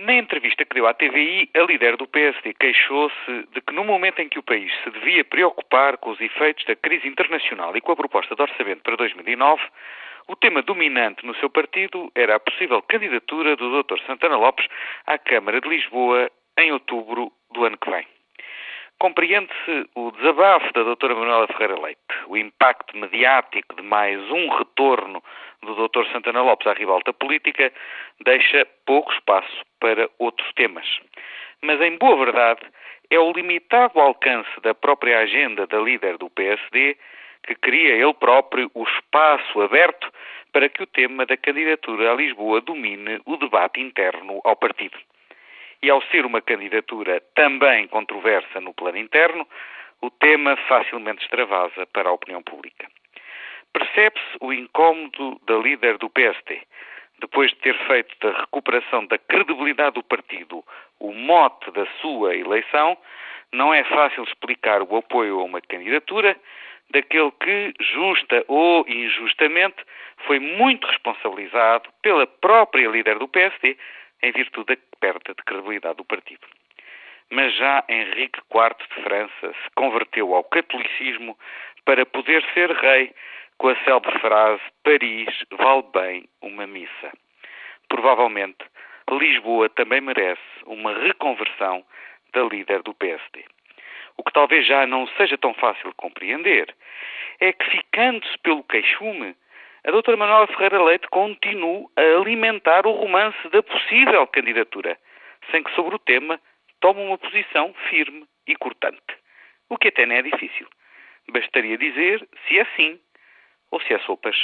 Na entrevista que deu à TVI, a líder do PSD queixou-se de que no momento em que o país se devia preocupar com os efeitos da crise internacional e com a proposta de orçamento para 2009, o tema dominante no seu partido era a possível candidatura do Dr. Santana Lopes à Câmara de Lisboa em outubro do ano que vem. Compreende-se o desabafo da doutora Manuela Ferreira Leite, o impacto mediático de mais um retorno do Dr. Santana Lopes à ribalta política deixa pouco espaço para outros temas. Mas, em boa verdade, é o limitado alcance da própria agenda da líder do PSD que cria ele próprio o espaço aberto para que o tema da candidatura a Lisboa domine o debate interno ao partido e ao ser uma candidatura também controversa no plano interno, o tema facilmente extravasa para a opinião pública. Percebe-se o incómodo da líder do PST, depois de ter feito da recuperação da credibilidade do partido o mote da sua eleição, não é fácil explicar o apoio a uma candidatura daquele que, justa ou injustamente, foi muito responsabilizado pela própria líder do PSD em virtude da perda de credibilidade do partido. Mas já Henrique IV de França se converteu ao catolicismo para poder ser rei com a célebre frase Paris vale bem uma missa. Provavelmente, Lisboa também merece uma reconversão da líder do PSD. O que talvez já não seja tão fácil de compreender é que, ficando-se pelo queixume, a doutora Manuela Ferreira Leite continua a alimentar o romance da possível candidatura, sem que sobre o tema tome uma posição firme e cortante. O que até não é difícil. Bastaria dizer se é sim ou se é sopas.